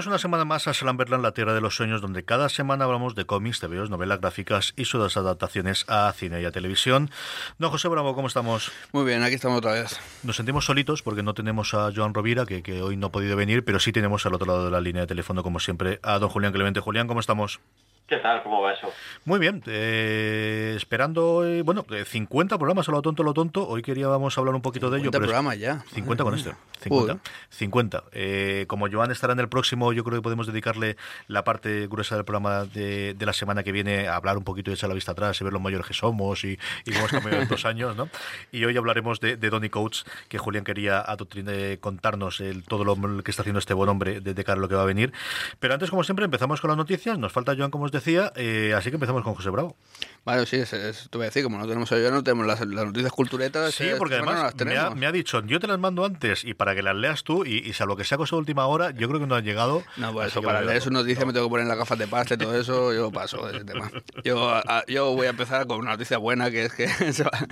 Bienvenidos una semana más a Slamberland, la tierra de los sueños, donde cada semana hablamos de cómics, TVOs, novelas gráficas y sus adaptaciones a cine y a televisión. Don José Bravo, ¿cómo estamos? Muy bien, aquí estamos otra vez. Nos sentimos solitos porque no tenemos a Joan Rovira, que, que hoy no ha podido venir, pero sí tenemos al otro lado de la línea de teléfono, como siempre, a don Julián Clemente. Julián, ¿cómo estamos? ¿Qué tal? ¿Cómo va eso? Muy bien, eh, esperando, eh, bueno, 50 programas a lo tonto, lo tonto. Hoy queríamos hablar un poquito de ello. 50 pero es- programas ya. 50 con este. 50. 50. Eh, como Joan estará en el próximo, yo creo que podemos dedicarle la parte gruesa del programa de, de la semana que viene a hablar un poquito y echar la vista atrás y ver los mayores que somos y, y cómo hemos cambiado en dos años, ¿no? Y hoy hablaremos de, de Donny Coates, que Julián quería adoctrin- eh, contarnos el, todo lo que está haciendo este buen hombre de, de cara a lo que va a venir. Pero antes, como siempre, empezamos con las noticias. Nos falta Joan, como os decía, eh, así que empezamos con José Bravo. Vale, sí, es, es- te voy a decir, como no tenemos a yo, no tenemos las, las noticias culturetas. Sí, eh, porque además no las me ha, me ha dicho, yo te las mando antes y para que las leas tú, y, y salvo que sea cosa de última hora, yo creo que no han llegado. No, así eso, para leer sus noticias me tengo que poner las gafas de pasta y todo eso, yo paso de ese tema. Yo, a- yo voy a empezar con una noticia buena, que es que se, va-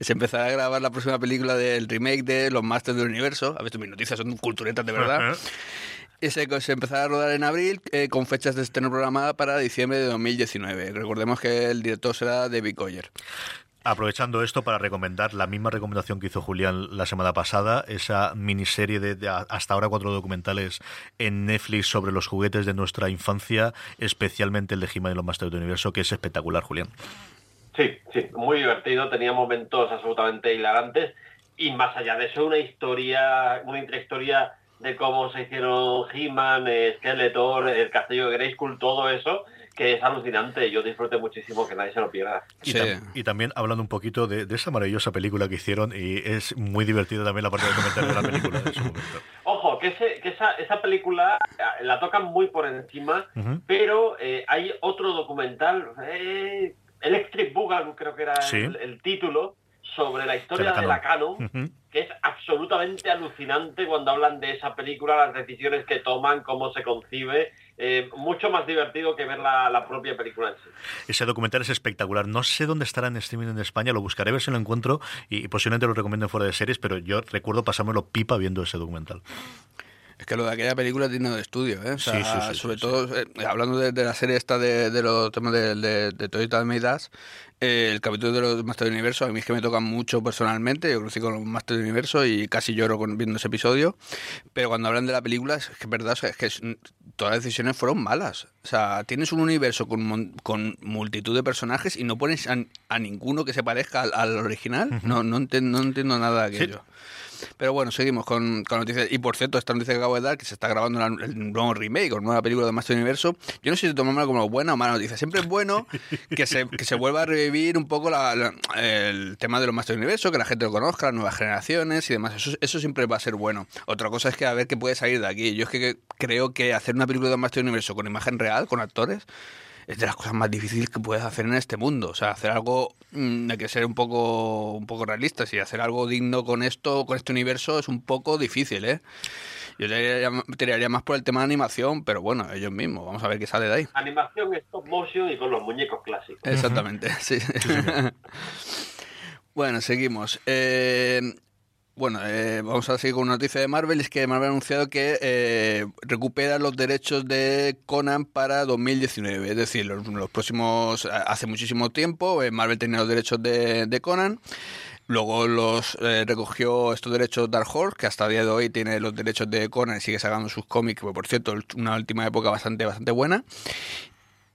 se empezará a grabar la próxima película del remake de Los Masters del Universo. A ver, mis noticias son culturetas de verdad. Y se, se empezará a rodar en abril eh, con fechas de estreno programada para diciembre de 2019. Recordemos que el director será David Goyer. Aprovechando esto para recomendar la misma recomendación que hizo Julián la semana pasada, esa miniserie de, de hasta ahora cuatro documentales en Netflix sobre los juguetes de nuestra infancia, especialmente el de He-Man y los Masters del Universo, que es espectacular, Julián. Sí, sí, muy divertido, tenía momentos absolutamente hilarantes y más allá de eso una historia, una intrahistoria de cómo se hicieron He-Man, eh, Skeletor, el castillo de Grayskull, todo eso, que es alucinante. Yo disfruté muchísimo, que nadie se lo pierda. Y, Sí. tam- y también hablando un poquito de, de esa maravillosa película que hicieron, y es muy divertida también la parte de comentario de la película en su momento. Ojo, que, ese- que esa, esa película eh, la tocan muy por encima, pero eh, hay otro documental, eh, Electric Boogaloo creo que era Sí. el, el título, sobre la historia De de la Canon. Que es absolutamente alucinante cuando hablan de esa película, las decisiones que toman, cómo se concibe, eh, mucho más divertido que ver la, la propia película en sí. Ese documental es espectacular. No sé dónde estará en streaming en España, lo buscaré a ver si lo encuentro y, y posiblemente lo recomiendo fuera de series, pero yo recuerdo pasármelo pipa viendo ese documental. Es que lo de aquella película tiene de estudio, ¿eh? O sea, Sí, sí, sí, sobre sí, todo, eh, hablando de, de la serie esta de, de los temas de, de, de Toyota Meidas, eh, el capítulo de los Master del Universo, a mí es que me toca mucho personalmente, yo crecí con los Master del Universo y casi lloro con, viendo ese episodio, pero cuando hablan de la película, es que es verdad, o sea, es que es- todas las decisiones fueron malas. O sea, tienes un universo con, con multitud de personajes y no pones a, a ninguno que se parezca al, al original. No, no, enten- no entiendo nada de Sí. Pero bueno, seguimos con, con noticias. Y por cierto, esta noticia que acabo de dar, que se está grabando la- el nuevo remake o nueva película de Master Universo, yo no sé si tomármela como buena o mala noticia. Siempre es bueno que se, que se vuelva a revivir un poco la- el tema de los Master Universo, que la gente lo conozca, las nuevas generaciones y demás. Eso, eso siempre va a ser bueno. Otra cosa es que a ver qué puede salir de aquí. Yo es que creo que hacer una película de Master Universo con imagen real, con actores, es de las cosas más difíciles que puedes hacer en este mundo. O sea, hacer algo mm, hay que ser un poco, un poco realistas y hacer algo digno con esto, con este universo, es un poco difícil, ¿eh? Yo tiraría, tiraría más por el tema de animación, pero bueno, ellos mismos. Vamos a ver qué sale de ahí. Animación, stop motion y con los muñecos clásicos. Exactamente, sí. bueno, seguimos. Eh, Bueno, eh, vamos a seguir con una noticia de Marvel. Es que Marvel ha anunciado que eh, recupera los derechos de Conan para 2019. Es decir, los, próximos. Hace muchísimo tiempo, eh, Marvel tenía los derechos de, de Conan. Luego los eh, recogió estos derechos Dark Horse, que hasta el día de hoy tiene los derechos de Conan y sigue sacando sus cómics, por cierto, una última época bastante, bastante buena.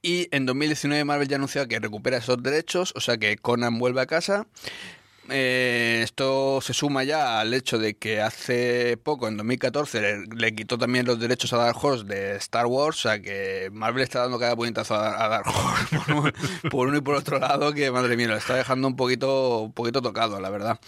Y en 2019 Marvel ya anunció que recupera esos derechos, o sea que Conan vuelve a casa. Eh, esto se suma ya al hecho de que hace poco, en 2014, le, quitó también los derechos a Dark Horse de Star Wars, o sea que Marvel está dando cada puñetazo a, Dark Horse por, uno y por otro lado, que madre mía, lo está dejando un poquito, un poquito tocado, la verdad.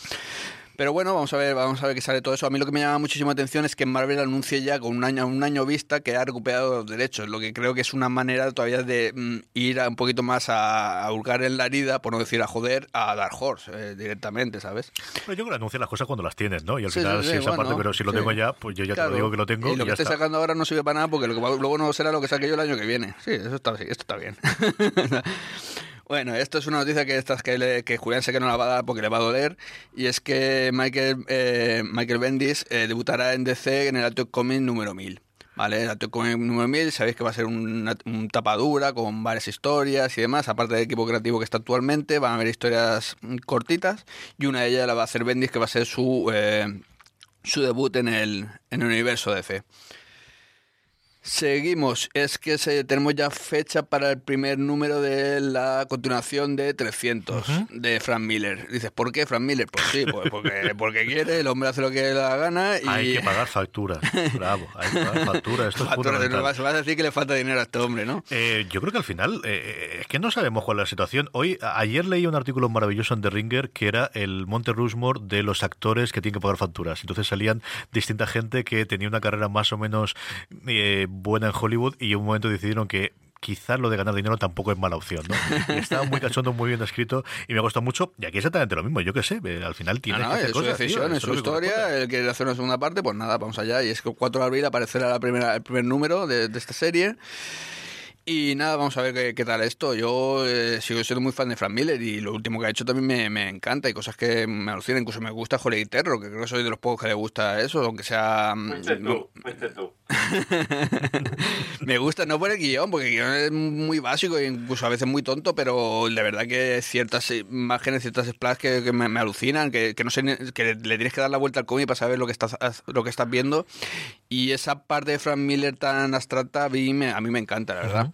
Pero bueno, vamos a ver, vamos a ver qué sale todo eso. A mí lo que me llama muchísima atención es que Marvel anuncie ya con un año, un año vista que ha recuperado los derechos, lo que creo que es una manera todavía de mm, ir un poquito más a, a, hurgar en la herida, por no decir a joder, a Dark Horse eh, directamente, ¿sabes? Pero yo creo que anuncian las cosas cuando las tienes, ¿no? Y al final, si esa parte, pero si lo tengo ya, pues yo ya te lo digo que lo tengo. Y lo que esté sacando ahora no sirve para nada porque lo que luego no será lo que saque yo el año que viene. Sí, eso está, esto está bien. Bueno, esto es una noticia que, estas que, que Julián sé que no la va a dar porque le va a doler, y es que Michael, eh, Michael Bendis eh, debutará en DC en el Atom Comic número 1000. ¿Vale? El Atom Comic número 1000, sabéis que va a ser una, un tapadura con varias historias y demás, aparte del equipo creativo que está actualmente, van a haber historias cortitas, y una de ellas la va a hacer Bendis, que va a ser su, eh, su debut en el, en el universo DC. Seguimos, es que se, tenemos ya fecha para el primer número de la continuación de 300 de Frank Miller. Dices, ¿por qué Frank Miller? Pues sí, pues porque, porque quiere, el hombre hace lo que le da gana y... Hay que pagar facturas, bravo, hay que pagar facturas, esto es facturas, vas, a decir que le falta dinero a este hombre, ¿no? Eh, yo creo que al final, eh, es que no sabemos cuál es la situación. Hoy, ayer leí un artículo maravilloso en The Ringer que era el Monte Rushmore de los actores que tienen que pagar facturas. Entonces salían distinta gente que tenía una carrera más o menos... Eh, buena en Hollywood y en un momento decidieron que quizás lo de ganar dinero tampoco es mala opción, ¿no? estaba muy cachondo, muy bien escrito y me gustó mucho. Y aquí exactamente lo mismo, yo qué sé, al final tiene no, es su decisión, es su historia, él quiere hacer una segunda parte, pues nada, vamos allá. Y es que el 4 de abril aparecerá la primera, el primer número de, de esta serie. Y nada, vamos a ver qué, tal esto. Yo eh, sigo siendo muy fan de Frank Miller y lo último que ha hecho también me, me encanta. Hay cosas que me alucinan, incluso me gusta Holiday Terror, que creo que soy de los pocos que le gusta eso, aunque sea... Mm, fuiste tú, fuiste tú. me gusta, no por el guion, porque el guion es muy básico e incluso a veces muy tonto, pero de verdad que ciertas imágenes, ciertas splash que, me, alucinan, que, que, no sé, que le tienes que dar la vuelta al cómic para saber lo que estás, lo que estás viendo. Y esa parte de Frank Miller tan abstracta a mí me, a mí me encanta, la verdad.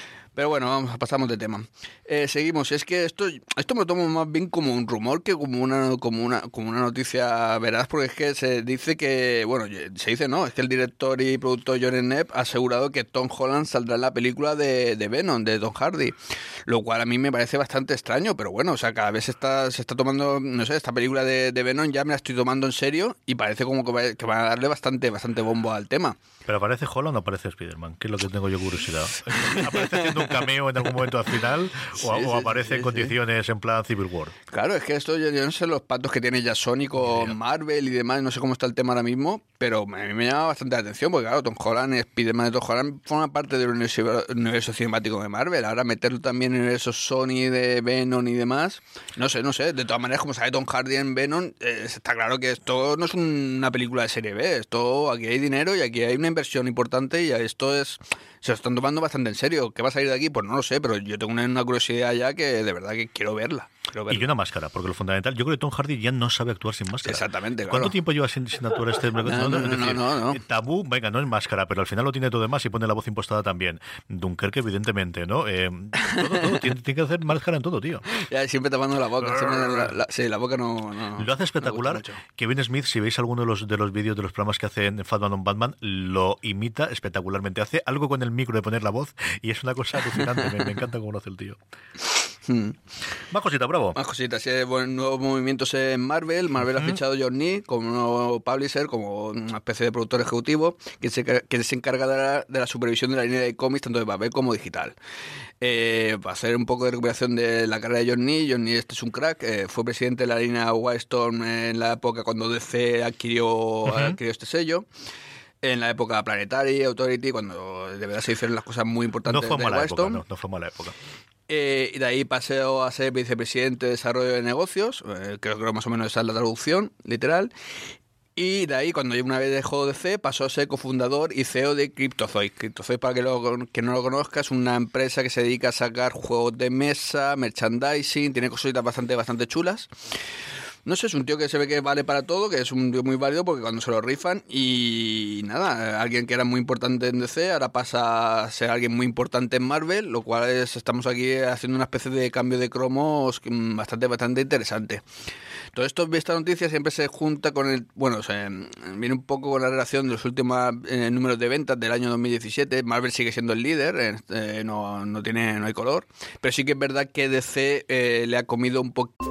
Pero bueno, vamos, pasamos de tema. Eh, seguimos. Es que esto, esto me lo tomo más bien como un rumor que como una, como una, como una noticia veraz, porque es que se dice que, bueno, se dice no, es que el director y productor John Knapp ha asegurado que Tom Holland saldrá en la película de, de Venom, de Tom Hardy, lo cual a mí me parece bastante extraño, pero bueno, o sea, cada vez se está, se está tomando, no sé, esta película de, de Venom ya me la estoy tomando en serio y parece como que, que van a darle bastante, bastante bombo al tema. ¿Pero aparece Holland o aparece Spider-Man? Que es lo que tengo yo curiosidad. ¿Aparece haciendo un cameo en algún momento al final o, aparece en condiciones en plan Civil War? Claro, es que esto yo, no sé los patos que tiene ya Sony con Marvel y demás, no sé cómo está el tema ahora mismo, pero a mí me llama bastante la atención porque claro, Tom Holland, Spider-Man de Tom Holland forman parte del universo, cinemático de Marvel. Ahora meterlo también en esos Sony de Venom y demás, no sé, no sé. De todas maneras, como sabe Tom Hardy en Venom, eh, está claro que esto no es una película de serie B, esto aquí hay dinero y aquí hay una inversión importante y esto es se lo están tomando bastante en serio. ¿Qué va a salir de aquí? Pues no lo sé, pero yo tengo una, curiosidad ya que de verdad que quiero verla. Y una máscara, porque lo fundamental, yo creo que Tom Hardy ya no sabe actuar sin máscara. Exactamente. ¿Cuánto tiempo lleva sin, actuar este? no, no, no, no, Tabú, venga, no es máscara, pero al final lo tiene todo demás y pone la voz impostada también. Dunkerque, evidentemente, ¿no? Eh, todo, todo. tiene, que hacer máscara en todo, tío. Ya, siempre tapando la boca. la, sí, la boca no. lo hace espectacular. Kevin Smith, si veis alguno de los, de los vídeos de los programas que hace en Fatman on Batman, lo imita espectacularmente. Hace algo con el micro de poner la voz y es una cosa alucinante. me, encanta cómo lo hace el tío. Hmm. Más cositas, bravo. Más cositas. nuevos movimientos en Marvel. Marvel ha fichado a John Nee como nuevo publisher, como una especie de productor ejecutivo, que se, que se encarga de la, supervisión de la línea de cómics, tanto de papel como digital. Eh, va a hacer un poco de recuperación de la carrera de John Nee. John Nee este es un crack. Eh, fue presidente de la línea Wildstorm en la época cuando DC adquirió, adquirió este sello en la época Planetary, Authority, cuando de verdad se hicieron las cosas muy importantes. No fue mala época, no, fue mala época. Eh, y de ahí pasó a ser vicepresidente de desarrollo de negocios, eh, creo que más o menos esa es la traducción literal. Y de ahí, cuando una vez dejó de C, pasó a ser cofundador y CEO de CryptoZoid. CryptoZoid, para que, lo, que no lo conozca, es una empresa que se dedica a sacar juegos de mesa, merchandising, tiene cositas bastante, bastante chulas. No sé, es un tío que se ve que vale para todo, que es un tío muy válido porque cuando se lo rifan y nada, alguien que era muy importante en DC ahora pasa a ser alguien muy importante en Marvel, lo cual es, estamos aquí haciendo una especie de cambio de cromos bastante, bastante interesante. Todo esto, esta noticia siempre se junta con el, bueno, viene un poco con la relación de los últimos eh, números de ventas del año 2017. Marvel sigue siendo el líder, eh, no, no, tiene, no hay color, pero sí que es verdad que DC eh, le ha comido un poco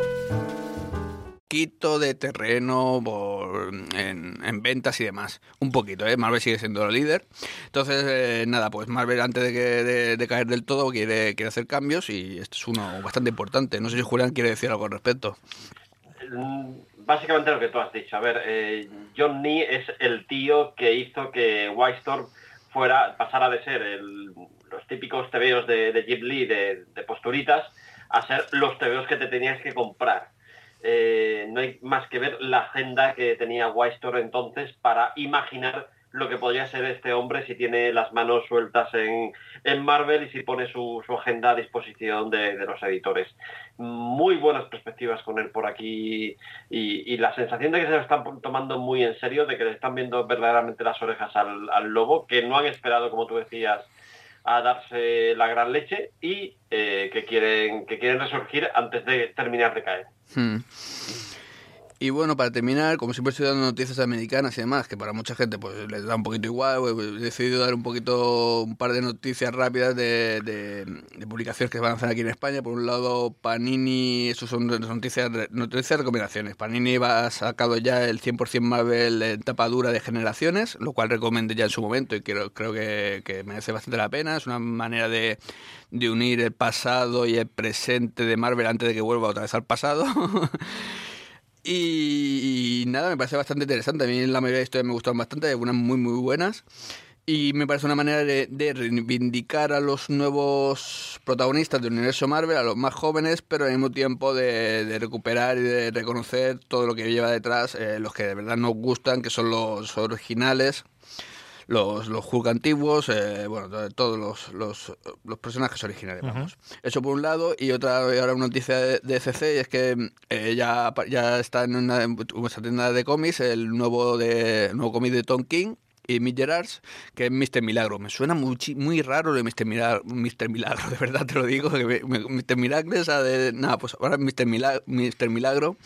Poquito de terreno en, ventas y demás. Un poquito, ¿eh? Marvel sigue siendo el líder. Entonces, eh, nada, pues Marvel antes de, que, de, caer del todo quiere, quiere hacer cambios y esto es uno bastante importante. No sé si Julián quiere decir algo al respecto. Mm, básicamente lo que tú has dicho. A ver, eh, John Nee es el tío que hizo que White Storm fuera, pasara de ser los típicos tebeos de, de Lee de, de posturitas a ser los tebeos que te tenías que comprar. Eh, no hay más que ver la agenda que tenía White entonces para imaginar lo que podría ser este hombre si tiene las manos sueltas en, Marvel y si pone su, agenda a disposición de, los editores. Muy buenas perspectivas con él por aquí y, la sensación de que se lo están tomando muy en serio, de que le están viendo verdaderamente las orejas al, al lobo, que no han esperado, como tú decías, a darse la gran leche y eh, que, quieren, que quieren resurgir antes de terminar de caer. Hmm. Y bueno, para terminar, como siempre estoy dando noticias americanas y demás, que para mucha gente pues les da un poquito igual, pues, he decidido dar un poquito, un par de noticias rápidas de, de, publicaciones que se van a hacer aquí en España. Por un lado, Panini, eso son noticias, noticias recomendaciones. Panini va sacado ya el 100% Marvel en tapa dura de generaciones, lo cual recomendé ya en su momento y creo, creo que, que merece bastante la pena. Es una manera de, de unir el pasado y el presente de Marvel antes de que vuelva otra vez al pasado. Y, nada, me parece bastante interesante. A mí la mayoría de historias me gustaron bastante, algunas muy, muy buenas. Y me parece una manera de, reivindicar a los nuevos protagonistas del universo Marvel, a los más jóvenes, pero al mismo tiempo de, recuperar y de reconocer todo lo que lleva detrás, eh, los que de verdad nos gustan, que son los originales los, los Hulk antiguos, eh, bueno, todos los, los, los, personajes originales, vamos. Eso por un lado, y otra, ahora una noticia de, de CC, es que eh, ya, ya está en una, tienda de cómics el nuevo, de, nuevo cómic de Tom King, y Mick Gerards, que es Mr. Milagro. Me suena muy, muy raro de Mr. Milagro, Mr. Milagro, de verdad te lo digo. Que Mr. Milagro, de, nada, pues ahora Mr. Milagro. Mr. Milagro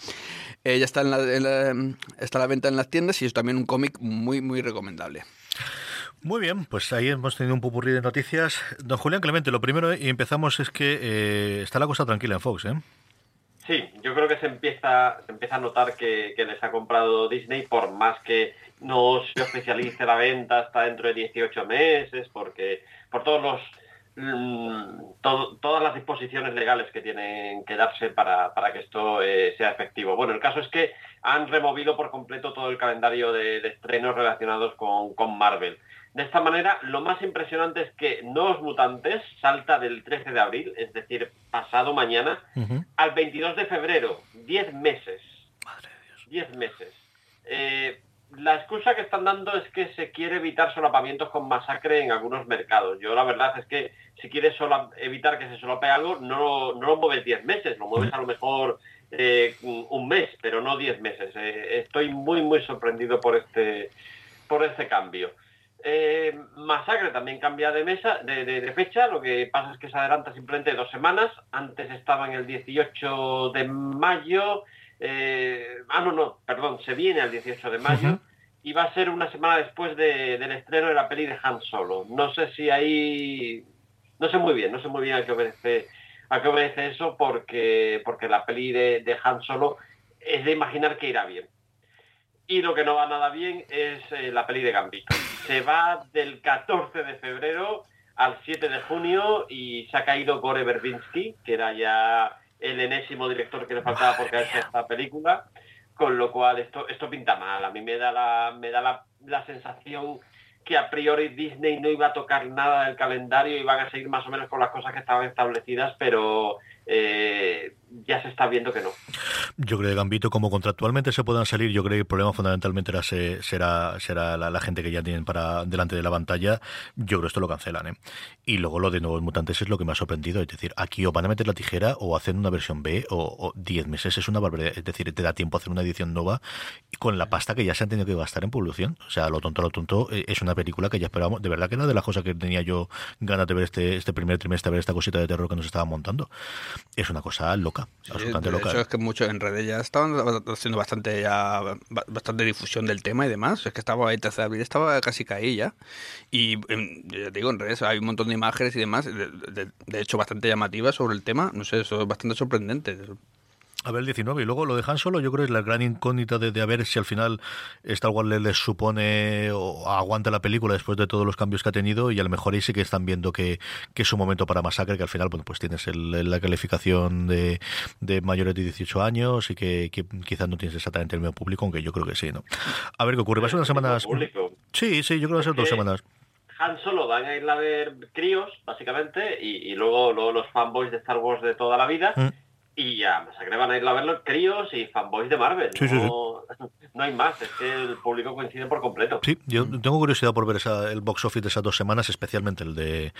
eh, ya está, en la, está a la venta en las tiendas y es también un cómic muy, muy recomendable. Muy bien, pues ahí hemos tenido un pupurrí de noticias. Don Julián Clemente, lo primero y empezamos es que eh, está la cosa tranquila en Fox, ¿eh? Sí, yo creo que se empieza, se empieza a notar que, les ha comprado Disney, por más que no se oficialice la venta hasta dentro de 18 meses, porque por todos los mm, todas las disposiciones legales que tienen que darse para, que esto eh, sea efectivo. Bueno, el caso es que han removido por completo todo el calendario de, estrenos relacionados con, con Marvel. De esta manera, lo más impresionante es que Nuevos Mutantes salta del 13 de abril, es decir, pasado mañana, al 22 de febrero. 10 meses. Madre de Dios. 10 meses. Eh, la excusa que están dando es que se quiere evitar solapamientos con masacre en algunos mercados. Yo la verdad es que si quieres evitar que se solape algo, no, no lo mueves 10 meses, lo mueves a lo mejor eh, un mes, pero no 10 meses. Eh, estoy muy, muy sorprendido por este, por este cambio. Eh, Masacre también cambia de mesa, de, fecha, lo que pasa es que se adelanta simplemente dos semanas. Antes estaba en el 18 de mayo. Eh, ah, no, no, perdón, se viene al 18 de mayo. Y va a ser una semana después del estreno de la peli de Han Solo. No sé si ahí. No sé muy bien, no sé muy bien a qué obedece, a qué obedece eso porque, porque la peli de, de Han Solo es de imaginar que irá bien. Y lo que no va nada bien es eh, la peli de Gambito. Se va del 14 de febrero al 7 de junio y se ha caído Gore Verbinski, que era ya el enésimo director que le faltaba por caerse esta película, con lo cual esto, esto pinta mal. A mí me da la, me da la, la sensación que a priori Disney no iba a tocar nada del calendario y van a seguir más o menos con las cosas que estaban establecidas, pero eh, ya se está viendo que no. Yo creo que Gambito, como contractualmente se puedan salir, yo creo que el problema fundamentalmente era, será, será la, gente que ya tienen para delante de la pantalla. Yo creo que esto lo cancelan. ¿eh? Y luego lo de Nuevos Mutantes es lo que me ha sorprendido. Es decir, aquí o van a meter la tijera o hacen una versión B o 10 meses es una barbaridad. Es decir, te da tiempo a hacer una edición nueva con la pasta que ya se han tenido que gastar en publicación. O sea, lo tonto, lo tonto, eh, es una película que ya esperábamos. De verdad que era de las cosas que tenía yo ganas de ver este, este primer trimestre, ver esta cosita de terror que nos estaban montando. Es una cosa loca, loca. Eso es que muchos en redes ya estaban haciendo bastante ya bastante difusión del tema y demás. Es que estaba ahí 13 de abril, estaba casi caí ya. Y em, ya te digo, en redes hay un montón de imágenes y demás, de, de hecho bastante llamativas sobre el tema. No sé, eso es bastante sorprendente. A ver, el 19. Y luego lo dejan solo, yo creo que es la gran incógnita de, de a ver si al final Star Wars les, supone o aguanta la película después de todos los cambios que ha tenido y a lo mejor ahí sí que están viendo que, que es un momento para masacre, que al final, bueno, pues tienes la calificación de, de, mayores de 18 años y que, quizás no tienes exactamente el mismo público, aunque yo creo que sí, ¿no? A ver qué ocurre. Va a ser unas semanas... Sí, sí, yo creo que va a ser dos semanas. Han Solo van a ir a ver críos, básicamente, y, luego, los fanboys de Star Wars de toda la vida. Mm. Y ya, Masacre van a ir a ver los críos y fanboys de Marvel. no, no, hay más, es que el público coincide por completo. Sí, yo tengo curiosidad por ver esa, el box office de esas dos semanas, especialmente el de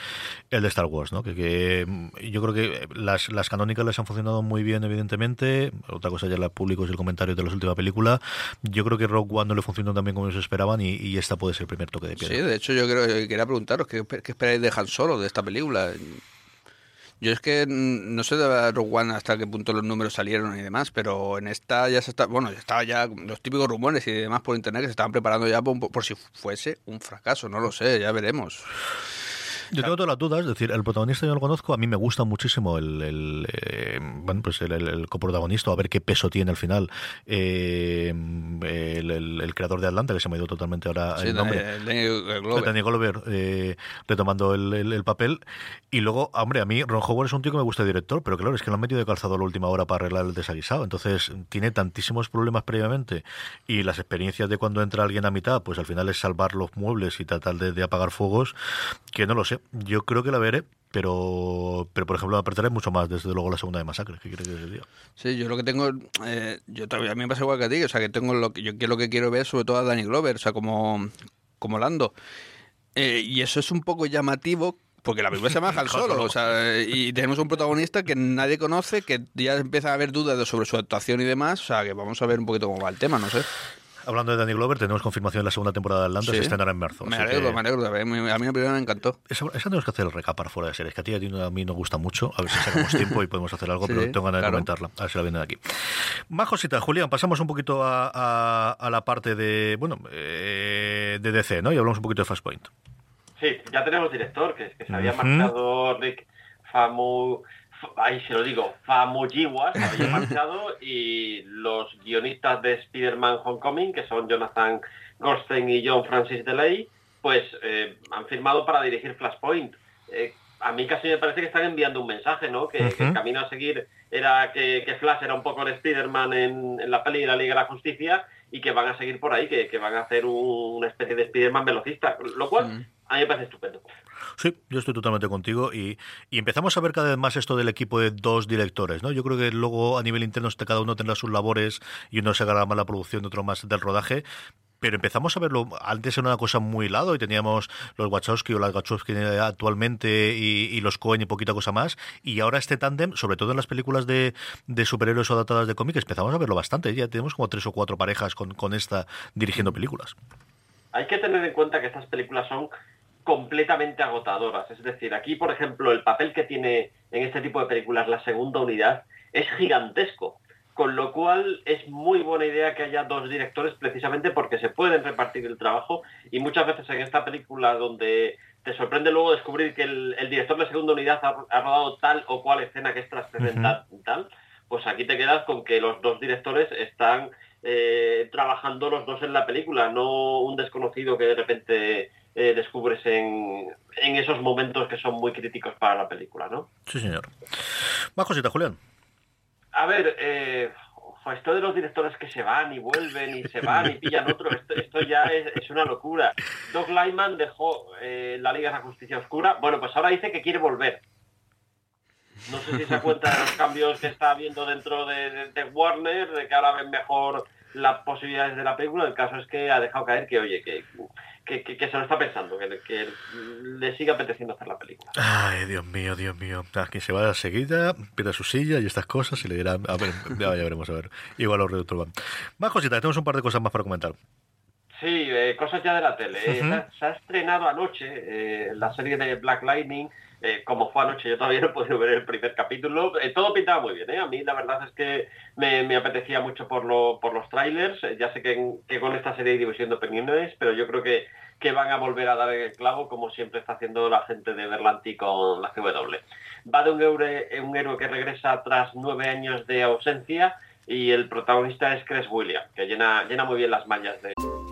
el de Star Wars, ¿no? Que, yo creo que las, las canónicas les han funcionado muy bien, evidentemente. Otra cosa ya la público es el comentario de la última película. Yo creo que Rogue One no le funcionó tan bien como ellos esperaban y, esta puede ser el primer toque de piedra. Sí, de hecho yo creo que quería preguntaros ¿qué, qué esperáis de Han Solo, de esta película? Yo es que no sé de Rogue One hasta qué punto los números salieron y demás, pero en esta ya se está, bueno, ya estaba ya los típicos rumores y demás por internet que se estaban preparando ya por si fuese un fracaso, no lo sé, ya veremos. Yo tengo todas las dudas, es decir, el protagonista yo no lo conozco, a mí me gusta muchísimo el, el eh, bueno, pues el, el, coprotagonista, a ver qué peso tiene al final eh, el, creador de Atlanta, que se me ha ido totalmente ahora el nombre. Danny Glover. Eh, retomando el, papel. Y luego, hombre, a mí Ron Howard es un tío que me gusta de director, pero claro, es que lo han metido de calzado a la última hora para arreglar el desaguisado. Entonces, tiene tantísimos problemas previamente y las experiencias de cuando entra alguien a mitad, pues al final es salvar los muebles y tratar de apagar fuegos, que no lo sé yo creo que la veré, pero, pero por ejemplo, me mucho más, desde luego, la segunda de Masacre. ¿Qué crees que se diga? Sí, yo lo que tengo, eh, yo todavía a mí me pasa igual que a ti, o sea, que tengo lo que yo lo que quiero ver sobre todo a Danny Glover, o sea, como, como Lando. Eh, y eso es un poco llamativo porque la película se llama Han Solo, o sea, y tenemos un protagonista que nadie conoce, que ya empieza a haber dudas sobre su actuación y demás, o sea, que vamos a ver un poquito cómo va el tema, no sé. Hablando de Danny Glover, tenemos confirmación de la segunda temporada de Atlanta, se estrenará en marzo. Me alegro, me alegro. A mí la primera me encantó. Esa, tenemos que hacer el recap para fuera de series, que a ti a, mí nos gusta mucho. A ver si sacamos tiempo y podemos hacer algo, pero tengo ganas de comentarla. A ver si la vienen aquí. Más cositas, Julián. Pasamos un poquito a, la parte de, bueno, eh, de DC, ¿no? Y hablamos un poquito de Fastpoint. Sí, ya tenemos director, que, que se había marcado Rick Famu ahí se lo digo, Famuyiwa se había marchado y los guionistas de Spider-Man Homecoming, que son Jonathan Goldstein y John Francis DeLay, pues eh, han firmado para dirigir Flashpoint. Eh, a mí casi me parece que están enviando un mensaje, ¿no? Que, el camino a seguir era que, Flash era un poco el Spider-Man en, la peli de la Liga de la Justicia y que van a seguir por ahí, que, van a hacer una especie de Spider-Man velocista, lo cual a mí me parece estupendo. Sí, yo estoy totalmente contigo y, empezamos a ver cada vez más esto del equipo de dos directores, ¿no? Yo creo que luego a nivel interno cada uno tendrá sus labores y uno se agarra más la producción, otro más del rodaje, pero empezamos a verlo. Antes era una cosa muy lado y teníamos los Wachowski o las Wachowski actualmente y, los Cohen y poquita cosa más. Y ahora este tándem, sobre todo en las películas de, superhéroes o adaptadas de cómics, empezamos a verlo bastante. Ya tenemos como tres o cuatro parejas con, con esta dirigiendo películas. Hay que tener en cuenta que estas películas son completamente agotadoras. Es decir, aquí, por ejemplo, el papel que tiene en este tipo de películas la segunda unidad es gigantesco. Con lo cual es muy buena idea que haya dos directores precisamente porque se pueden repartir el trabajo y muchas veces en esta película donde te sorprende luego descubrir que el, director de segunda unidad ha, rodado tal o cual escena que es trascendental, tal, pues aquí te quedas con que los dos directores están eh, trabajando los dos en la película, no un desconocido que de repente eh, descubres en, en, esos momentos que son muy críticos para la película, ¿no? Sí, señor. Más cosita, Julián. A ver, eh, esto de los directores que se van y vuelven y se van y pillan otro, esto, ya es, una locura. Doug Lyman dejó eh, la Liga de la Justicia Oscura. Bueno, pues ahora dice que quiere volver. No sé si se cuenta de los cambios que está habiendo dentro de, Warner, de que ahora ven mejor las posibilidades de la película. El caso es que ha dejado caer que, oye, que, que, se lo está pensando, que, que, le siga apeteciendo hacer la película. Ay, Dios mío, Dios mío. Quien se va a seguida, pierde su silla y estas cosas y le dirá, a ver, ya, veremos, a ver. Igual los reductores van. Más cositas, tenemos un par de cosas más para comentar. Sí, eh, cosas ya de la tele. Se, ha estrenado anoche eh, la serie de Black Lightning, como fue anoche, yo todavía no he podido ver el primer capítulo. todo pintaba muy bien, A mí la verdad es que me, apetecía mucho por, lo, por los trailers. ya sé que, con esta serie división de opiniones, pero yo creo que, que van a volver a dar el clavo, como siempre está haciendo la gente de Berlanti con la CW. Va de un héroe, un héroe que regresa tras nueve años de ausencia y el protagonista es Chris William, que llena, llena muy bien las mallas de...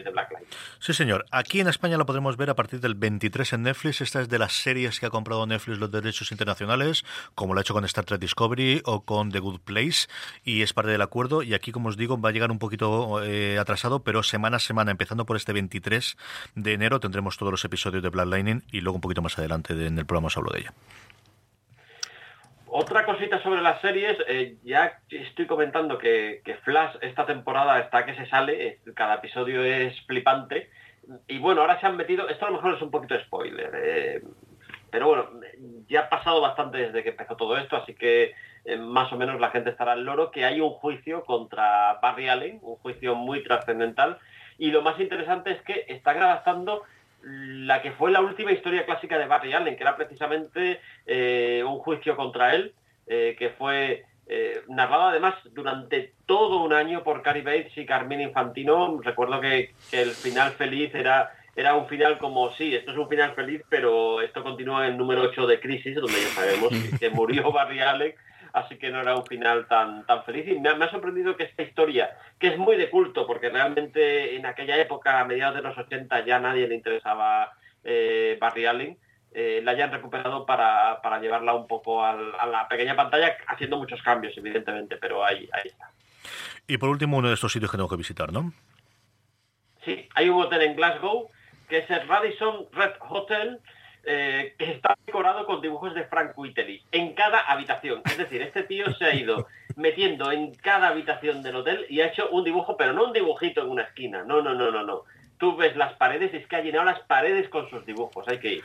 de. Sí, señor. Aquí en España lo podremos ver a partir del 23 en Netflix. Esta es de las series que ha comprado Netflix los derechos internacionales, como lo ha hecho con Star Trek Discovery o con The Good Place, y es parte del acuerdo. Y aquí, como os digo, va a llegar un poquito eh, atrasado, pero semana a semana, empezando por este 23 de enero, tendremos todos los episodios de Black Lightning y luego un poquito más adelante en el programa os hablo de ella. Otra cosita sobre las series, eh, ya estoy comentando que, Flash esta temporada está que se sale, eh, cada episodio es flipante. Y bueno, ahora se han metido, esto a lo mejor es un poquito spoiler, eh, pero bueno, ya ha pasado bastante desde que empezó todo esto, así que más o menos la gente estará al loro, que hay un juicio contra Barry Allen, un juicio muy trascendental. Y lo más interesante es que están adaptando la que fue la última historia clásica de Barry Allen, que era precisamente eh, un juicio contra él, eh, que fue eh, narrado además durante todo un año por Cary Bates y Carmine Infantino. Recuerdo que, el final feliz era, era un final como, sí, esto es un final feliz, pero esto continúa en el número 8 de Crisis, donde ya sabemos que murió Barry Allen así que no era un final tan, tan feliz. Y me ha, sorprendido que esta historia, que es muy de culto, porque realmente en aquella época, a mediados de los 80, ya nadie le interesaba eh, Barry Allen, eh, la hayan recuperado para, llevarla un poco a la pequeña pantalla, haciendo muchos cambios, evidentemente, pero ahí, ahí está. Y por último, uno de estos sitios que tengo que visitar, ¿no? Sí, hay un hotel en Glasgow, que es el Radisson Red Hotel, eh, que está decorado con dibujos de Frank Whiteley en cada habitación. Es decir, este tío se ha ido metiendo en cada habitación del hotel y ha hecho un dibujo, pero no un dibujito en una esquina. No, no, no, no, no tú ves las paredes es que ha llenado las paredes con sus dibujos, hay que ir.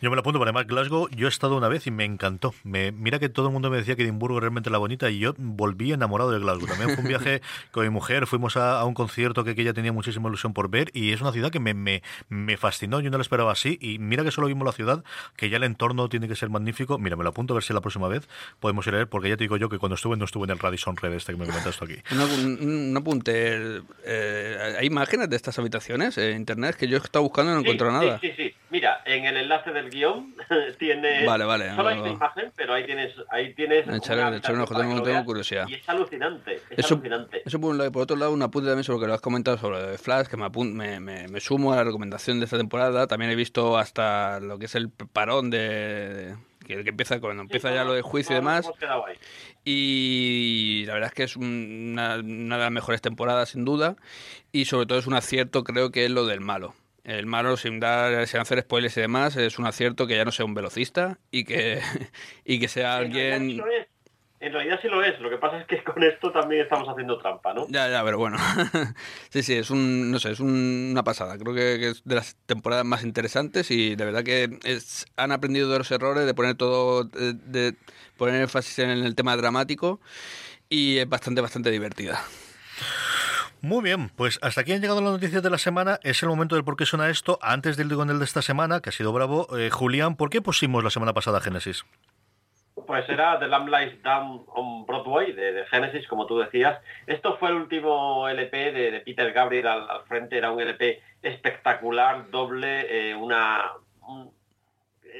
Yo me lo apunto, además Glasgow, yo he estado una vez y me encantó. Me, mira que todo el mundo me decía que Edimburgo realmente la bonita y yo volví enamorado de Glasgow. También fue un viaje con mi mujer, fuimos a, un concierto que, ella tenía muchísima ilusión por ver y es una ciudad que me, me, me, fascinó, yo no la esperaba así y mira que solo vimos la ciudad, que ya el entorno tiene que ser magnífico. Mira, me lo apunto a ver si la próxima vez podemos ir a ver, porque ya te digo yo que cuando estuve no estuve en el Radisson Red este que me comentaste aquí. Un, apunte, eh, ¿hay imágenes de estas habitaciones en internet? que yo he estado buscando y no encuentro nada. Sí, sí, sí. Mira, en el enlace del guion tienes... Vale, vale. Solo hay una imagen, pero ahí tienes... Ahí tienes echarle, echarle un ojo, tengo, tengo, curiosidad. Y es alucinante, es eso, alucinante. Eso por un lado. Y por otro lado, un apunte también sobre lo que lo has comentado sobre Flash, que me, me, me, me, sumo a la recomendación de esta temporada. También he visto hasta lo que es el parón de... que, que empieza cuando empieza Sí, ya lo de todos- juicio y todos demás. Y la verdad es que es un- una, una de las mejores temporadas, sin duda. Y sobre todo es un acierto, creo que es lo del malo. El malo, sin dar, sin hacer spoilers y demás, es un acierto que ya no sea un velocista y que, y que sea sí alguien. En realidad sí lo es. Lo que pasa es que con esto también estamos haciendo trampa, ¿no? Ya, ya, pero bueno. sí, sí, es un, no sé, es un- una pasada. Creo que, que es de las temporadas más interesantes y de verdad que es, han aprendido de los errores, de poner todo, de, de poner énfasis en el tema dramático y es bastante, bastante divertida. Muy bien, pues hasta aquí han llegado las noticias de la semana. Es el momento del por qué suena esto. Antes del con el de esta semana, que ha sido bravo, eh, Julián, ¿por qué pusimos la semana pasada Génesis? Pues era The Lamb Lies Down on Broadway, de, de Genesis, como tú decías. Esto fue el último LP de, Peter Gabriel al, frente. Era un LP espectacular, doble, eh, una... un-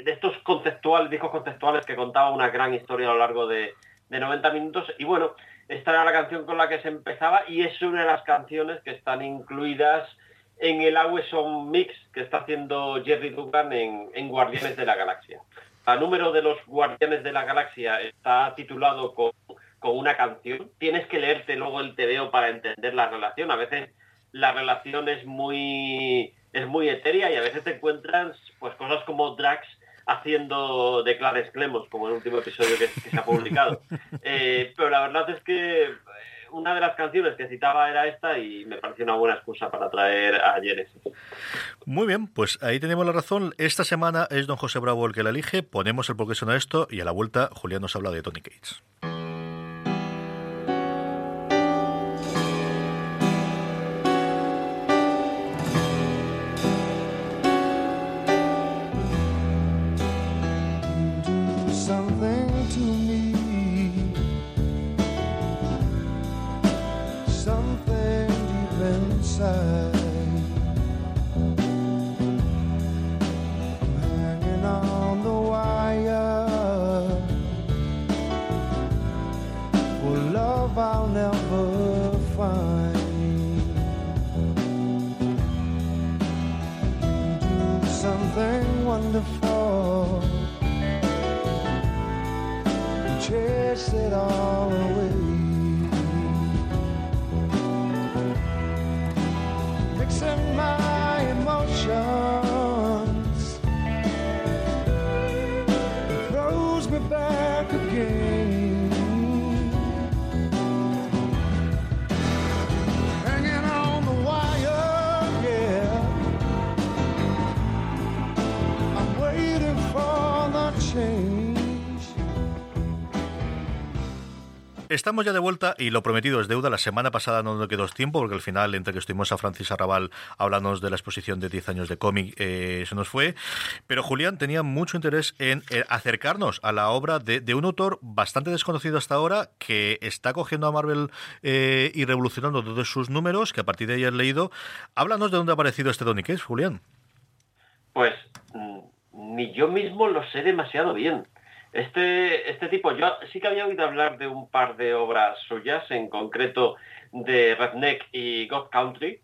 de estos conceptuales, discos conceptuales que contaba una gran historia a lo largo de, de 90 minutos. Y bueno, esta era la canción con la que se empezaba y es una de las canciones que están incluidas en el Awesome Mix que está haciendo Jerry Dugan en Guardianes de la Galaxia. El número de los Guardianes de la Galaxia está titulado con, con una canción. Tienes que leerte luego el TVO para entender la relación. A veces la relación es muy es muy etérea y a veces te encuentras pues cosas como Drax haciendo de Clarence Clemos, como el último episodio que, que se ha publicado. Eh, pero la verdad es que una de las canciones que citaba era esta y me pareció una buena excusa para traer a Genesis. Muy bien, pues ahí tenemos la razón. Esta semana es don José Bravo el que la elige. Ponemos el por qué suena esto y a la vuelta Julián nos habla de Tony Cates. do something to me. Estamos ya de vuelta y lo prometido es deuda. La semana pasada no nos quedó tiempo porque al final, entre que estuvimos a Francis Arrabal hablándonos de la exposición de 10 años de cómic, eh, se nos fue. Pero Julián tenía mucho interés en eh, acercarnos a la obra de, un autor bastante desconocido hasta ahora que está cogiendo a Marvel eh, y revolucionando todos sus números, que a partir de ahí has leído. Háblanos de dónde ha aparecido este Donny Case, Julián. Pues mm, ni yo mismo lo sé demasiado bien. Este, este tipo, yo sí que había oído hablar de un par de obras suyas, en concreto de Redneck y God Country.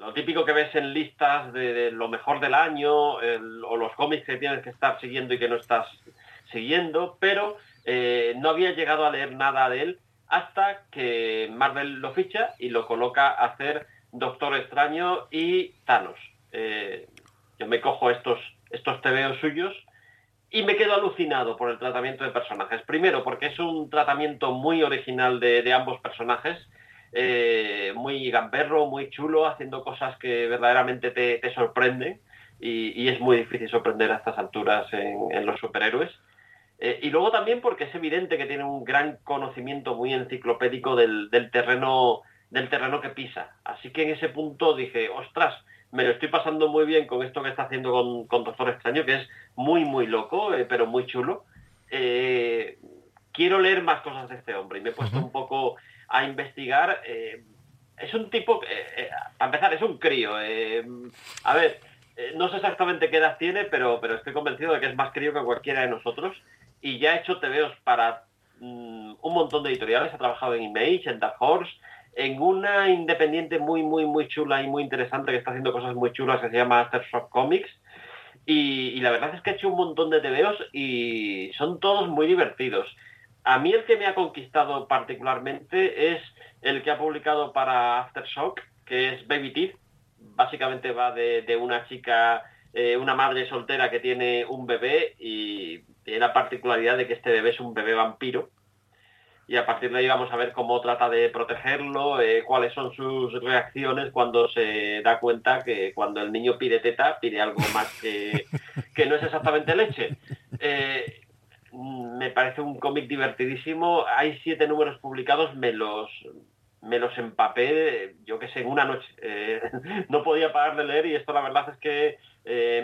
Lo típico que ves en listas de, lo mejor del año, o los cómics que tienes que estar siguiendo y que no estás siguiendo, pero eh, no había llegado a leer nada de él hasta que Marvel lo ficha y lo coloca a hacer Doctor Extraño y Thanos. Eh, yo me cojo estos, estos tebeos suyos y me quedo alucinado por el tratamiento de personajes. Primero, porque es un tratamiento muy original de, ambos personajes, eh, muy gamberro, muy chulo, haciendo cosas que verdaderamente te, te sorprenden y, y es muy difícil sorprender a estas alturas en, en los superhéroes. Eh, y luego también porque es evidente que tiene un gran conocimiento muy enciclopédico del, del terreno del terreno que pisa. Así que en ese punto dije, ostras, me lo estoy pasando muy bien con esto que está haciendo con, con Doctor Extraño, que es muy, muy loco, eh, pero muy chulo. Eh, quiero leer más cosas de este hombre y me he puesto un poco a investigar. eh, es un tipo, que, para empezar, es un crío. a ver, no sé exactamente qué edad tiene, pero, pero estoy convencido de que es más crío que cualquiera de nosotros. Y ya ha hecho TVOs para mm, un montón de editoriales. Ha trabajado en Image, en Dark Horse, en una independiente muy, muy, muy chula y muy interesante que está haciendo cosas muy chulas que se llama Aftershock Comics. Y, la verdad es que ha hecho un montón de TVOs y son todos muy divertidos. A mí el que me ha conquistado particularmente es el que ha publicado para Aftershock, que es Baby Teeth. Básicamente va de, de una chica, eh, una madre soltera que tiene un bebé y tiene la particularidad de que este bebé es un bebé vampiro. Y a partir de ahí vamos a ver cómo trata de protegerlo, eh, cuáles son sus reacciones cuando se da cuenta que cuando el niño pide teta, pide algo más que, que no es exactamente leche. Eh, me parece un cómic divertidísimo. Hay siete números publicados, me los, me los empapé, yo que sé, en una noche. Eh, no podía parar de leer y esto la verdad es que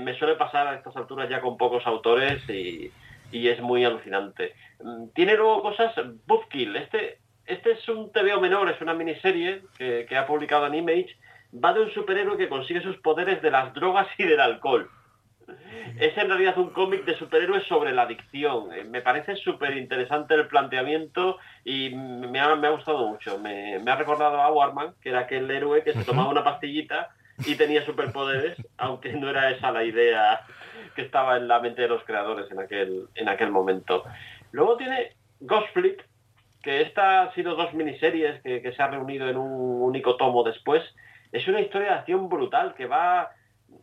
me suele pasar a estas alturas ya con pocos autores y, y es muy alucinante. Mm, Tiene luego cosas, Buzzkill, este, este es un TVO menor, es una miniserie que, que ha publicado en Image, va de un superhéroe que consigue sus poderes de las drogas y del alcohol. Es en realidad un cómic de superhéroes sobre la adicción. Eh, Me parece súper interesante el planteamiento y me ha, me ha gustado mucho. Me, me ha recordado a Warman, que era aquel héroe que se tomaba una pastillita y tenía superpoderes, aunque no era esa la idea que estaba en la mente de los creadores en aquel, en aquel momento. Luego tiene Ghost Fleet, que esta ha sido dos miniseries que, que se ha reunido en un único tomo después. Es una historia de acción brutal que va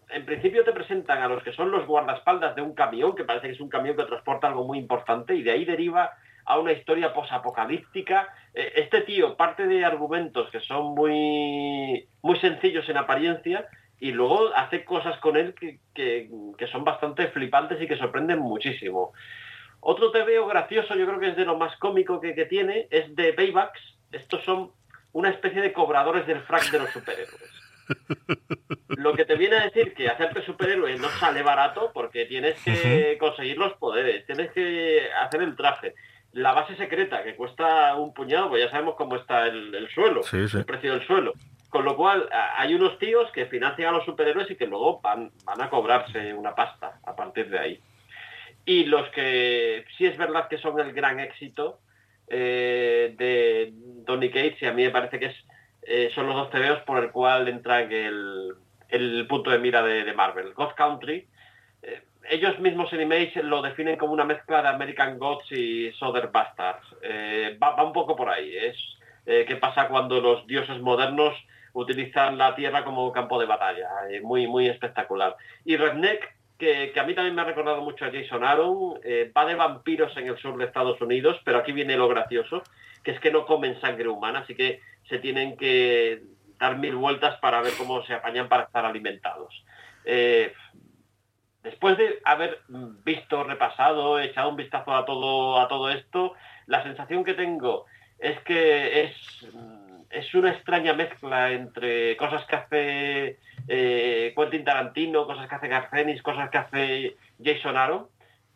en principio te presentan a los que son los guardaespaldas de un camión, que parece que es un camión que transporta algo muy importante, y de ahí deriva a una historia posapocalíptica. Eh, Este tío parte de argumentos que son muy, muy sencillos en apariencia y luego hace cosas con él que, que- que son bastante flipantes y que sorprenden muchísimo. Otro TVO gracioso, yo creo que es de lo más cómico que, que tiene, es de Paybacks. Estos son una especie de cobradores del frac de los superhéroes. Lo que te viene a decir que hacerte superhéroe no sale barato porque tienes que conseguir los poderes, tienes que hacer el traje. La base secreta, que cuesta un puñado, pues ya sabemos cómo está el, el suelo, Sí, sí. el precio del suelo. Con lo cual, hay unos tíos que financian a los superhéroes y que luego van, van a cobrarse una pasta a partir de ahí. Y los que sí es verdad que son el gran éxito eh, de Donny Cates, y a mí me parece que es, eh, son los dos TVOs por el cual entra en el, el punto de mira de, de Marvel. God Country, eh, ellos mismos en Image lo definen como una mezcla de American Gods y Soder Bastards. Eh, va, un poco por ahí. Es eh, qué pasa cuando los dioses modernos utilizan la tierra como campo de batalla. Eh, muy, muy espectacular. Y Redneck, que, que a mí también me ha recordado mucho a Jason Aaron, eh, va de vampiros en el sur de Estados Unidos, pero aquí viene lo gracioso, que es que no comen sangre humana, así que se tienen que dar mil vueltas para ver cómo se apañan para estar alimentados. Después de haber visto, repasado, echado un vistazo a todo, a todo esto, la sensación que tengo es que es, es una extraña mezcla entre cosas que hace eh, Quentin Tarantino, cosas que hace Garcenis, cosas que hace Jason Aaron,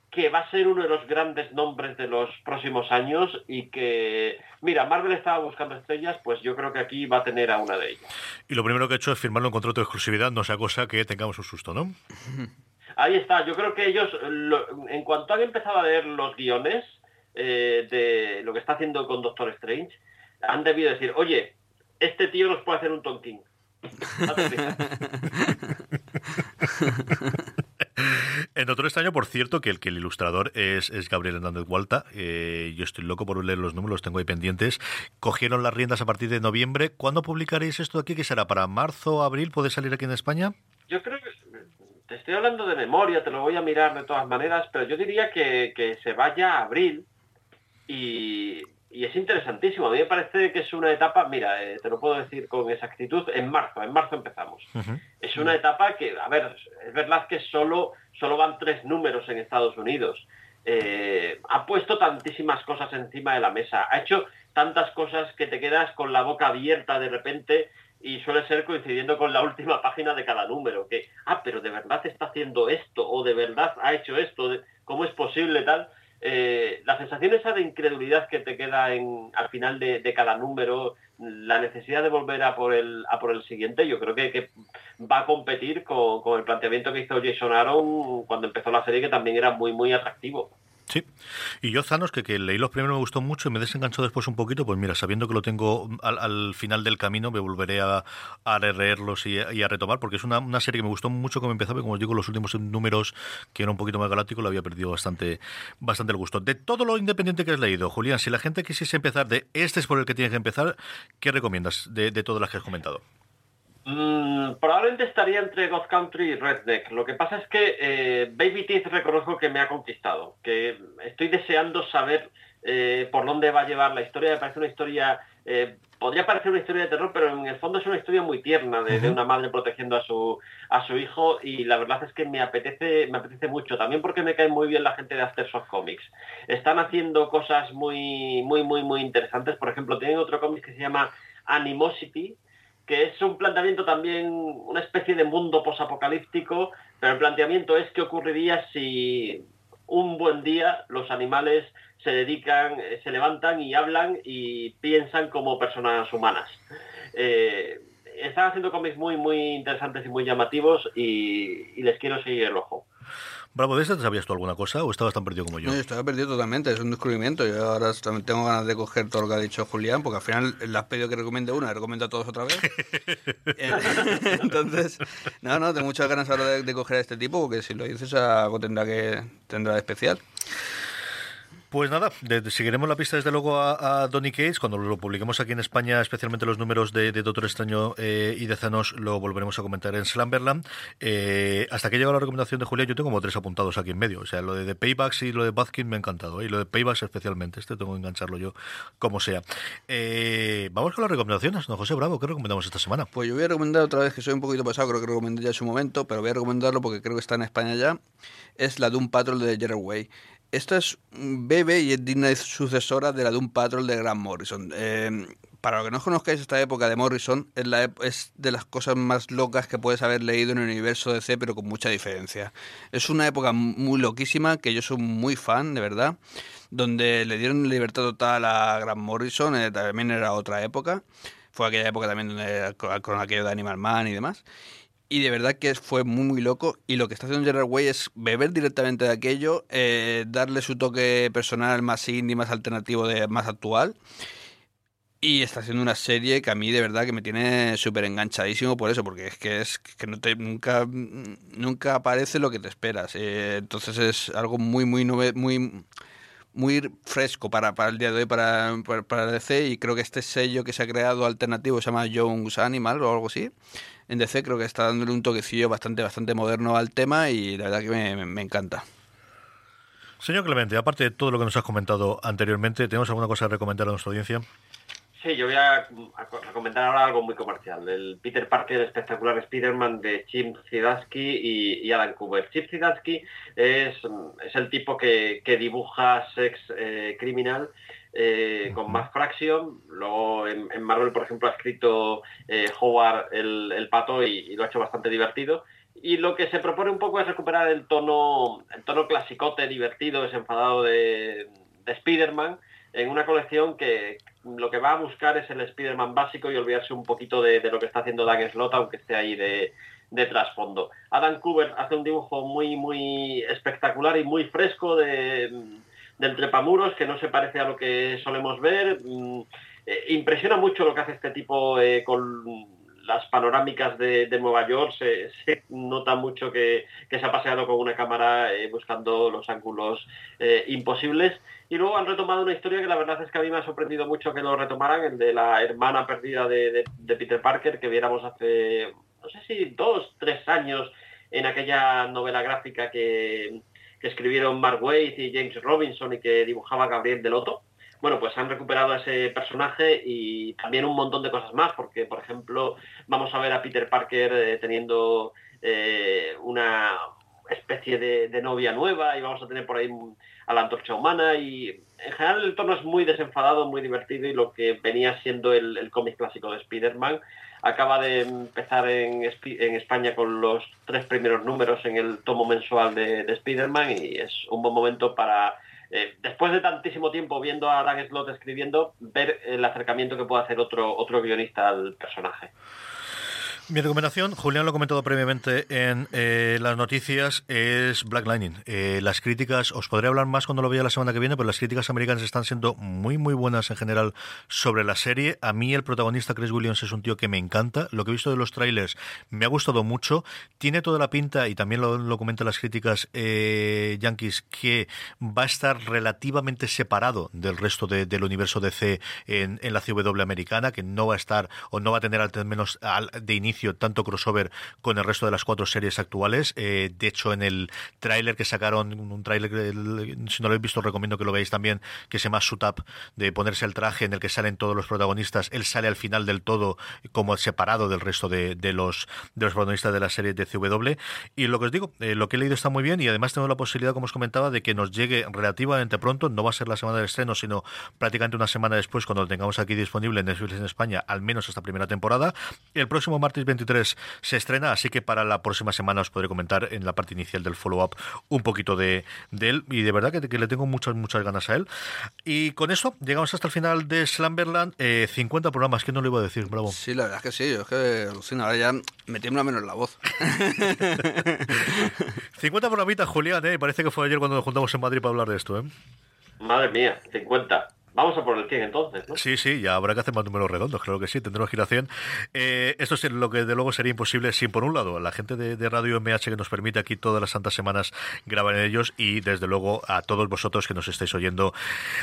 que va a ser uno de los grandes nombres de los próximos años y que, mira, Marvel estaba buscando estrellas, pues yo creo que aquí va a tener a una de ellas. Y lo primero que he hecho es firmarlo en contrato de exclusividad, no sea cosa que tengamos un susto, ¿no? Ahí está, yo creo que ellos, lo- en cuanto han empezado a leer los guiones eh, de lo que está haciendo con Doctor Strange, han debido decir, oye, este tío nos puede hacer un tonking. En otro extraño, por cierto, que el que el ilustrador es, es Gabriel Hernández Hualta. eh, yo estoy loco por leer los números, los tengo ahí pendientes. Cogieron las riendas a partir de noviembre. ¿Cuándo publicaréis esto aquí? ¿Qué será? ¿Para marzo, abril? ¿Puede salir aquí en España? Yo creo te estoy hablando de memoria, te lo voy a mirar de todas maneras, pero yo diría que, que se vaya a abril y, y es interesantísimo. A mí me parece que es una etapa, mira, eh, te lo puedo decir con exactitud, en marzo, en marzo empezamos. Es una etapa que, a ver, es verdad que solo, solo van tres números en Estados Unidos. Eh, ha puesto tantísimas cosas encima de la mesa, ha hecho tantas cosas que te quedas con la boca abierta de repente y suele ser coincidiendo con la última página de cada número, que, ah, pero de verdad está haciendo esto, o de verdad ha hecho esto, de- ¿cómo es posible tal? eh, la sensación esa de incredulidad que te queda en, al final de, cada número, la necesidad de volver a por el, a por el siguiente, yo creo que, va a competir con, con, el planteamiento que hizo Jason Aaron cuando empezó la serie, que también era muy, muy atractivo. Sí, y yo Zanos, que, que leí los primeros me gustó mucho y me desenganchó después un poquito, pues mira, sabiendo que lo tengo al, final del camino, me volveré a, a releerlos y, a retomar, porque es una, serie que me gustó mucho como empezaba, y como os digo, los últimos números, que era un poquito más galáctico, lo había perdido bastante, bastante el gusto. De todo lo independiente que has leído, Julián, si la gente quisiese empezar de este es por el que tienes que empezar, ¿qué recomiendas de, de todas las que has comentado? Mm, probablemente estaría entre God Country y Redneck. Lo que pasa es que eh, Baby Teeth reconozco que me ha conquistado, que estoy deseando saber eh, por dónde va a llevar la historia. Me parece una historia, eh, podría parecer una historia de terror, pero en el fondo es una historia muy tierna de, una madre protegiendo a su a su hijo y la verdad es que me apetece me apetece mucho. También porque me cae muy bien la gente de Aftershock Comics. Están haciendo cosas muy muy muy muy interesantes. Por ejemplo, tienen otro cómic que se llama Animosity que es un planteamiento también, una especie de mundo posapocalíptico, pero el planteamiento es qué ocurriría si un buen día los animales se dedican, eh, se levantan y hablan y piensan como personas humanas. Eh, están haciendo cómics muy, muy interesantes y muy llamativos y les quiero seguir el ojo. Bravo, ¿de esta te sabías tú alguna cosa o estabas tan perdido como yo? No, yo estaba perdido totalmente, es un descubrimiento. Yo ahora tengo ganas de coger todo lo que ha dicho Julián, porque al final le has pedido que recomiende una, y recomiendo a todos otra vez. Entonces, no, no, tengo muchas ganas ahora de, coger a este tipo, porque si lo dices algo tendrá que tendrá de especial. Pues nada, seguiremos la pista desde luego a, Donny Cates. Cuando lo publiquemos aquí en España, especialmente los números de, Doctor Extraño eh, y de Zanos, lo volveremos a comentar en Slamberland. Eh, hasta que llega la recomendación de Julia, yo tengo como tres apuntados aquí en medio. O sea, lo de, Paybacks y lo de Bazkin me ha encantado. ¿eh? Y lo de Paybacks especialmente. Este tengo que engancharlo yo como sea. vamos con las recomendaciones. ¿no, José Bravo? ¿Qué recomendamos esta semana? Pues yo voy a recomendar otra vez, que soy un poquito pesado, creo que recomendé ya en su momento, pero voy a recomendarlo porque creo que está en España ya. Es la Doom Patrol de Jerry Way. Esta es bebé y es digna sucesora de la Doom Patrol de Grant Morrison. Eh, para los que no conozcáis esta época de Morrison, es, la, es de las cosas más locas que puedes haber leído en el universo DC, pero con mucha diferencia. Es una época muy loquísima, que yo soy muy fan, de verdad, donde le dieron libertad total a Grant Morrison, eh, también era otra época. Fue aquella época también donde, con aquello de Animal Man y demás y de verdad que fue muy muy loco y lo que está haciendo Gerard Way es beber directamente de aquello, eh, darle su toque personal más indie, más alternativo, de, más actual y está haciendo una serie que a mí de verdad que me tiene súper enganchadísimo por eso, porque es que es que no te, nunca, nunca aparece lo que te esperas. Eh, entonces es algo muy, muy, muy, muy fresco para, para el día de hoy para, para, para, DC y creo que este sello que se ha creado alternativo se llama Jones Animal o algo así en DC creo que está dándole un toquecillo bastante, bastante moderno al tema y la verdad que me, encanta. Señor Clemente, aparte de todo lo que nos has comentado anteriormente, ¿tenemos alguna cosa que recomendar a nuestra audiencia? Sí, yo voy a, recomendar ahora algo muy comercial. El Peter Parker espectacular Spider-Man de Chip Zdarsky y, Alan Cooper. Chip Zdarsky es, es el tipo que, dibuja Sex eh, Criminal eh, con más Fraction. Luego en, Marvel, por ejemplo, ha escrito eh, Howard el, pato y, lo ha hecho bastante divertido. Y lo que se propone un poco es recuperar el tono, el tono clasicote, divertido, desenfadado de, de Spider-Man en una colección que lo que va a buscar es el Spider-Man básico y olvidarse un poquito de, lo que está haciendo Dan Slott, aunque esté ahí de, de trasfondo. Adam Cooper hace un dibujo muy, muy espectacular y muy fresco de, del trepamuros, que no se parece a lo que solemos ver. Mm, eh, impresiona mucho lo que hace este tipo eh, con las panorámicas de, Nueva York. Se, nota mucho que, se ha paseado con una cámara eh, buscando los ángulos imposibles. Y luego han retomado una historia que la verdad es que a mí me ha sorprendido mucho que lo retomaran, el de la hermana perdida de, Peter Parker, que viéramos hace, no sé si dos, tres años en aquella novela gráfica que, que escribieron Mark Waid y James Robinson y que dibujaba Gabriel Deloto. Bueno, pues han recuperado a ese personaje y también un montón de cosas más, porque, por ejemplo, vamos a ver a Peter Parker eh, teniendo eh, una especie de, novia nueva y vamos a tener por ahí a la antorcha humana y en general el tono es muy desenfadado, muy divertido y lo que venía siendo el, cómic clásico de Spider-Man acaba de empezar en, España con los tres primeros números en el tomo mensual de, de Spider-Man y es un buen momento para eh, después de tantísimo tiempo viendo a Dan Slott escribiendo, ver el acercamiento que puede hacer otro, otro guionista al personaje. Mi recomendación, Julián lo ha comentado previamente en eh, las noticias, es Black Lightning. Eh, las críticas, os podré hablar más cuando lo vea la semana que viene, pero las críticas americanas están siendo muy, muy buenas en general sobre la serie. A mí el protagonista Chris Williams es un tío que me encanta. Lo que he visto de los trailers me ha gustado mucho. Tiene toda la pinta, y también lo, lo comentan las críticas eh, yankees, que va a estar relativamente separado del resto de, del universo DC en, en, la CW americana, que no va a estar o no va a tener al menos al, de inicio tanto crossover con el resto de las cuatro series actuales. Eh, de hecho, en el tráiler que sacaron, un tráiler si no lo habéis visto recomiendo que lo veáis también, que se llama Suit Up, de ponerse el traje en el que salen todos los protagonistas. Él sale al final del todo como separado del resto de, de los, de los protagonistas de la serie de CW. Y lo que os digo, eh, lo que he leído está muy bien y además tenemos la posibilidad, como os comentaba, de que nos llegue relativamente pronto. No va a ser la semana del estreno, sino prácticamente una semana después, cuando lo tengamos aquí disponible en Netflix en España, al menos esta primera temporada. El próximo martes 23 se estrena, así que para la próxima semana os podré comentar en la parte inicial del follow-up un poquito de, de, él y de verdad que, que, le tengo muchas, muchas ganas a él. Y con esto llegamos hasta el final de Slamberland, eh, 50 programas, que no lo iba a decir, bravo. Sí, la verdad es que sí, es que alucina, ahora ya me tiembla menos la voz. 50 programitas, Julián, ¿eh? parece que fue ayer cuando nos juntamos en Madrid para hablar de esto. ¿eh? Madre mía, 50. Vamos a por el 100 entonces, ¿no? Sí, sí, ya habrá que hacer más números redondos, creo que sí, tendremos que ir a 100. Eh, esto es lo que de luego sería imposible sin, por un lado, la gente de, Radio MH que nos permite aquí todas las santas semanas grabar en ellos y, desde luego, a todos vosotros que nos estáis oyendo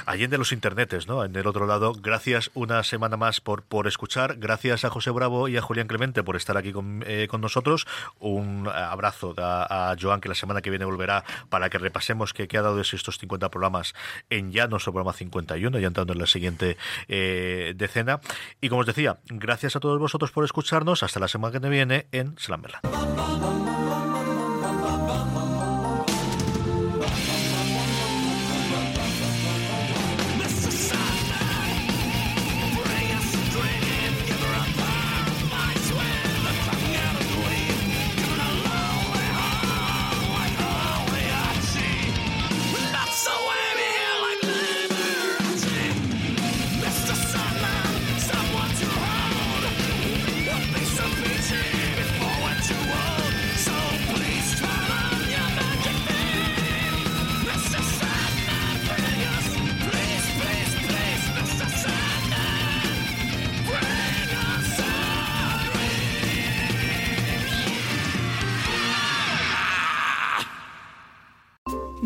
allí en de los internetes, ¿no? En el otro lado, gracias una semana más por, por escuchar, gracias a José Bravo y a Julián Clemente por estar aquí con, eh, con nosotros. Un abrazo a, a, Joan, que la semana que viene volverá para que repasemos qué, qué ha dado de estos 50 programas en ya nuestro programa 51 ya entrando en la siguiente eh, decena. Y como os decía, gracias a todos vosotros por escucharnos. Hasta la semana que viene en Slamberland.